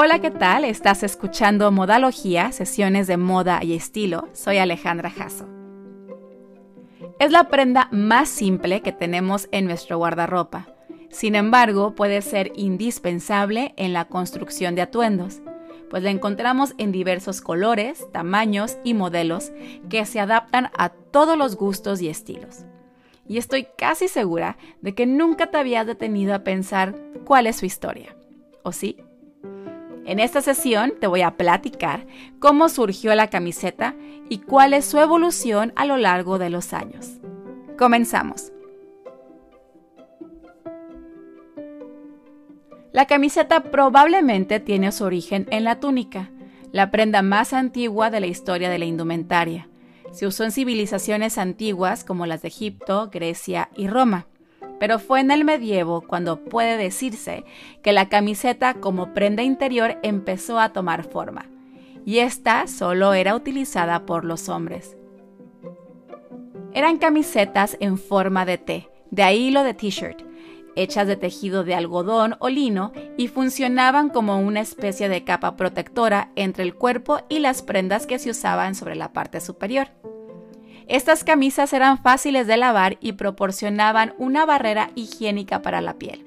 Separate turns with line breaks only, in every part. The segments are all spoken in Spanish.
Hola, ¿qué tal? Estás escuchando Modalogía, sesiones de moda y estilo. Soy Alejandra Jasso. Es la prenda más simple que tenemos en nuestro guardarropa. Sin embargo, puede ser indispensable en la construcción de atuendos, pues la encontramos en diversos colores, tamaños y modelos que se adaptan a todos los gustos y estilos. Y estoy casi segura de que nunca te habías detenido a pensar cuál es su historia. ¿O sí? En esta sesión te voy a platicar cómo surgió la camiseta y cuál es su evolución a lo largo de los años. Comenzamos. La camiseta probablemente tiene su origen en la túnica, la prenda más antigua de la historia de la indumentaria. Se usó en civilizaciones antiguas como las de Egipto, Grecia y Roma pero fue en el medievo cuando puede decirse que la camiseta como prenda interior empezó a tomar forma, y esta solo era utilizada por los hombres. Eran camisetas en forma de T, de ahí lo de t-shirt, hechas de tejido de algodón o lino y funcionaban como una especie de capa protectora entre el cuerpo y las prendas que se usaban sobre la parte superior. Estas camisas eran fáciles de lavar y proporcionaban una barrera higiénica para la piel.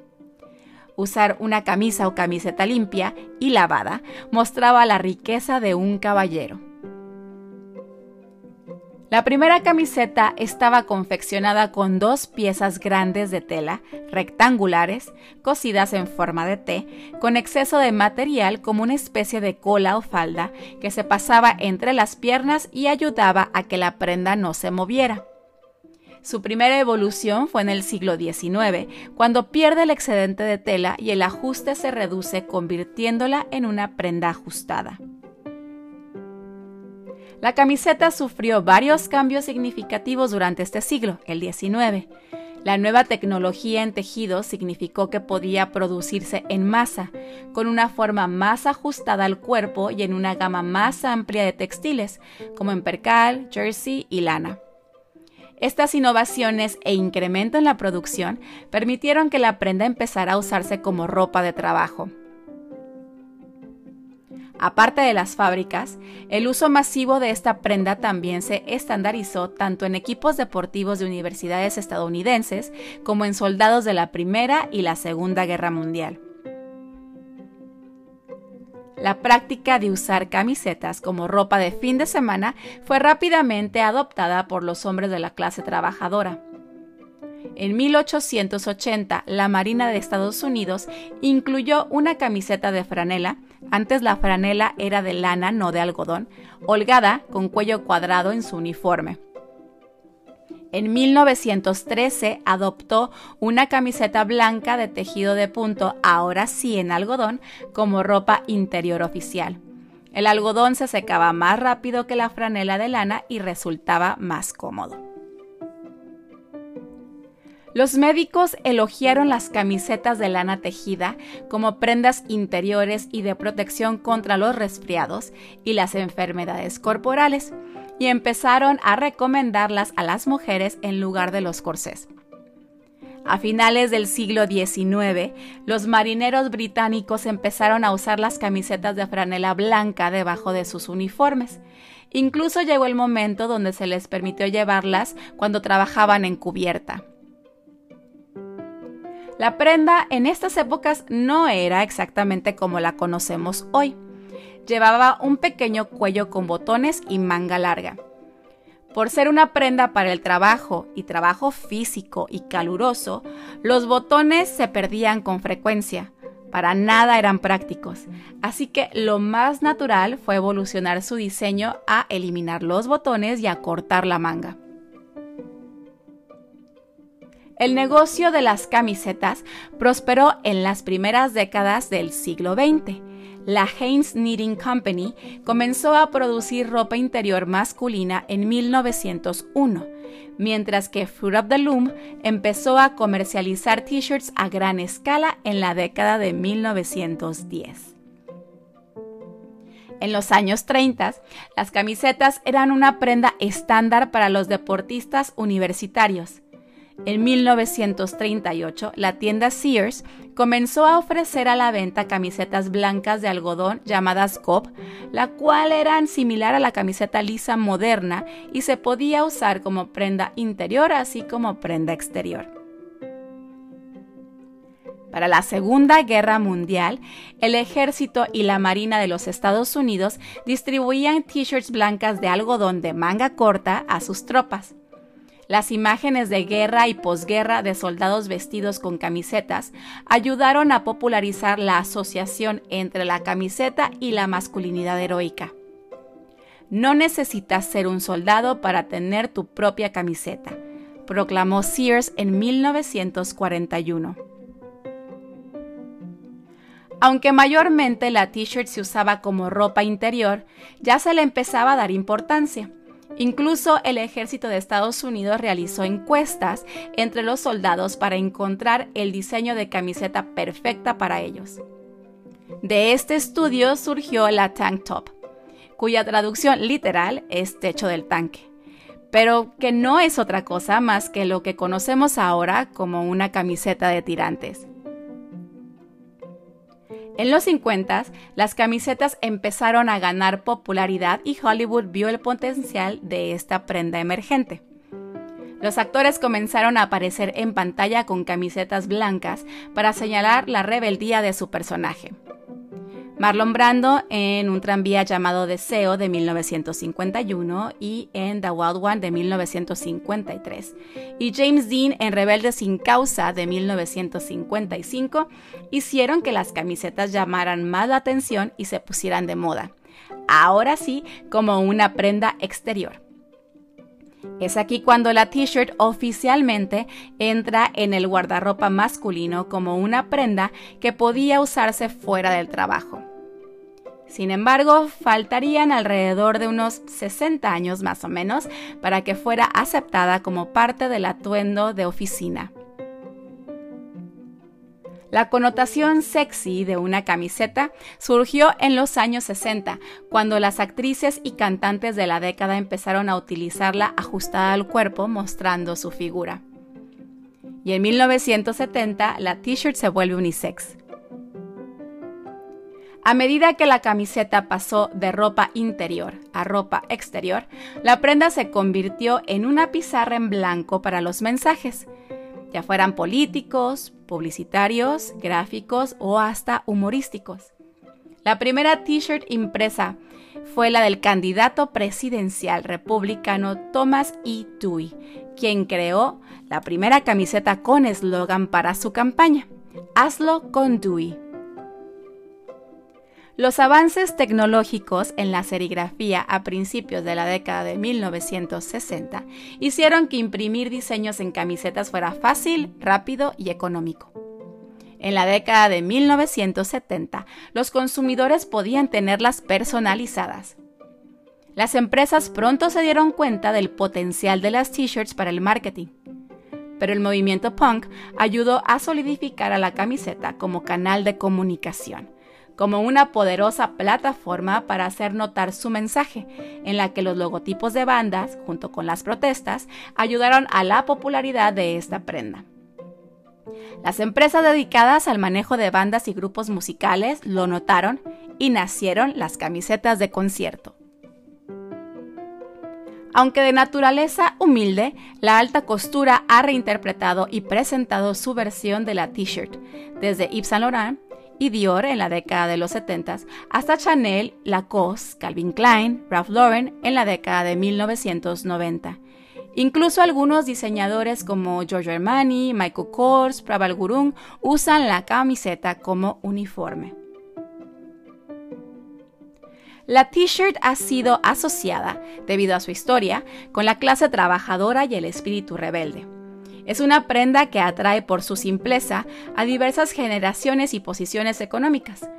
Usar una camisa o camiseta limpia y lavada mostraba la riqueza de un caballero. La primera camiseta estaba confeccionada con dos piezas grandes de tela, rectangulares, cosidas en forma de T, con exceso de material como una especie de cola o falda que se pasaba entre las piernas y ayudaba a que la prenda no se moviera. Su primera evolución fue en el siglo XIX, cuando pierde el excedente de tela y el ajuste se reduce convirtiéndola en una prenda ajustada. La camiseta sufrió varios cambios significativos durante este siglo, el XIX. La nueva tecnología en tejido significó que podía producirse en masa, con una forma más ajustada al cuerpo y en una gama más amplia de textiles, como en percal, jersey y lana. Estas innovaciones e incremento en la producción permitieron que la prenda empezara a usarse como ropa de trabajo. Aparte de las fábricas, el uso masivo de esta prenda también se estandarizó tanto en equipos deportivos de universidades estadounidenses como en soldados de la Primera y la Segunda Guerra Mundial. La práctica de usar camisetas como ropa de fin de semana fue rápidamente adoptada por los hombres de la clase trabajadora. En 1880, la Marina de Estados Unidos incluyó una camiseta de franela, antes la franela era de lana, no de algodón, holgada con cuello cuadrado en su uniforme. En 1913 adoptó una camiseta blanca de tejido de punto, ahora sí en algodón, como ropa interior oficial. El algodón se secaba más rápido que la franela de lana y resultaba más cómodo. Los médicos elogiaron las camisetas de lana tejida como prendas interiores y de protección contra los resfriados y las enfermedades corporales y empezaron a recomendarlas a las mujeres en lugar de los corsés. A finales del siglo XIX, los marineros británicos empezaron a usar las camisetas de franela blanca debajo de sus uniformes. Incluso llegó el momento donde se les permitió llevarlas cuando trabajaban en cubierta. La prenda en estas épocas no era exactamente como la conocemos hoy. Llevaba un pequeño cuello con botones y manga larga. Por ser una prenda para el trabajo y trabajo físico y caluroso, los botones se perdían con frecuencia. Para nada eran prácticos, así que lo más natural fue evolucionar su diseño a eliminar los botones y a cortar la manga. El negocio de las camisetas prosperó en las primeras décadas del siglo XX. La Haynes Knitting Company comenzó a producir ropa interior masculina en 1901, mientras que Fruit of the Loom empezó a comercializar t-shirts a gran escala en la década de 1910. En los años 30, las camisetas eran una prenda estándar para los deportistas universitarios En 1938, la tienda Sears comenzó a ofrecer a la venta camisetas blancas de algodón llamadas Cobb, la cual eran similar a la camiseta lisa moderna y se podía usar como prenda interior así como prenda exterior. Para la Segunda Guerra Mundial, el ejército y la Marina de los Estados Unidos distribuían t-shirts blancas de algodón de manga corta a sus tropas. Las imágenes de guerra y posguerra de soldados vestidos con camisetas ayudaron a popularizar la asociación entre la camiseta y la masculinidad heroica. No necesitas ser un soldado para tener tu propia camiseta, proclamó Sears en 1941. Aunque mayormente la t-shirt se usaba como ropa interior, ya se le empezaba a dar importancia. Incluso el ejército de Estados Unidos realizó encuestas entre los soldados para encontrar el diseño de camiseta perfecta para ellos. De este estudio surgió la tank top, cuya traducción literal es techo del tanque, pero que no es otra cosa más que lo que conocemos ahora como una camiseta de tirantes. En los 50, las camisetas empezaron a ganar popularidad y Hollywood vio el potencial de esta prenda emergente. Los actores comenzaron a aparecer en pantalla con camisetas blancas para señalar la rebeldía de su personaje. Marlon Brando en Un tranvía llamado Deseo de 1951 y en The Wild One de 1953, y James Dean en Rebelde sin causa de 1955 hicieron que las camisetas llamaran más la atención y se pusieran de moda, ahora sí como una prenda exterior. Es aquí cuando la t-shirt oficialmente entra en el guardarropa masculino como una prenda que podía usarse fuera del trabajo. Sin embargo, faltarían alrededor de unos 60 años más o menos para que fuera aceptada como parte del atuendo de oficina. La connotación sexy de una camiseta surgió en los años 60, cuando las actrices y cantantes de la década empezaron a utilizarla ajustada al cuerpo mostrando su figura. Y en 1970 la t-shirt se vuelve unisex. A medida que la camiseta pasó de ropa interior a ropa exterior, la prenda se convirtió en una pizarra en blanco para los mensajes, ya fueran políticos, publicitarios, gráficos o hasta humorísticos. La primera t-shirt impresa fue la del candidato presidencial republicano Thomas E. Dewey, quien creó la primera camiseta con eslogan para su campaña, Hazlo con Dewey. Los avances tecnológicos en la serigrafía a principios de la década de 1960 hicieron que imprimir diseños en camisetas fuera fácil, rápido y económico. En la década de 1970, los consumidores podían tenerlas personalizadas. Las empresas pronto se dieron cuenta del potencial de las t-shirts para el marketing, pero el movimiento punk ayudó a solidificar a la camiseta como canal de comunicación como una poderosa plataforma para hacer notar su mensaje, en la que los logotipos de bandas, junto con las protestas, ayudaron a la popularidad de esta prenda. Las empresas dedicadas al manejo de bandas y grupos musicales lo notaron y nacieron las camisetas de concierto. Aunque de naturaleza humilde, la alta costura ha reinterpretado y presentado su versión de la t-shirt, desde Yves Saint Laurent y Dior en la década de los 70 hasta Chanel, Lacoste, Calvin Klein, Ralph Lauren en la década de 1990. Incluso algunos diseñadores como Giorgio Armani, Michael Kors, Praval Gurung usan la camiseta como uniforme. La t-shirt ha sido asociada, debido a su historia, con la clase trabajadora y el espíritu rebelde. Es una prenda que atrae por su simpleza a diversas generaciones y posiciones económicas.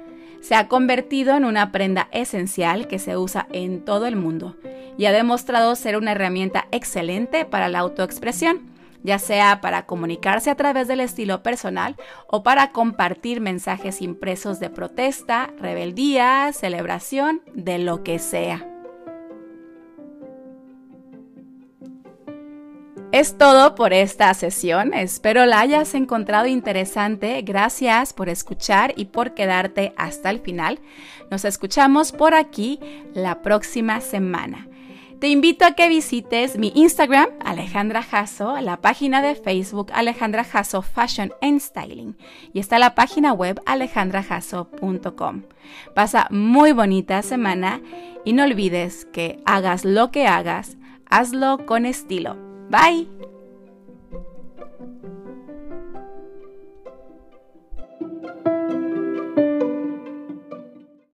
Se ha convertido en una prenda esencial que se usa en todo el mundo y ha demostrado ser una herramienta excelente para la autoexpresión, ya sea para comunicarse a través del estilo personal o para compartir mensajes impresos de protesta, rebeldía, celebración, de lo que sea. Es todo por esta sesión. Espero la hayas encontrado interesante. Gracias por escuchar y por quedarte hasta el final. Nos escuchamos por aquí la próxima semana. Te invito a que visites mi Instagram, Alejandra Jasso, la página de Facebook Alejandra Jasso Fashion and Styling y está la página web alejandrajasso.com. Pasa muy bonita semana y no olvides que hagas lo que hagas, hazlo con estilo. Bye.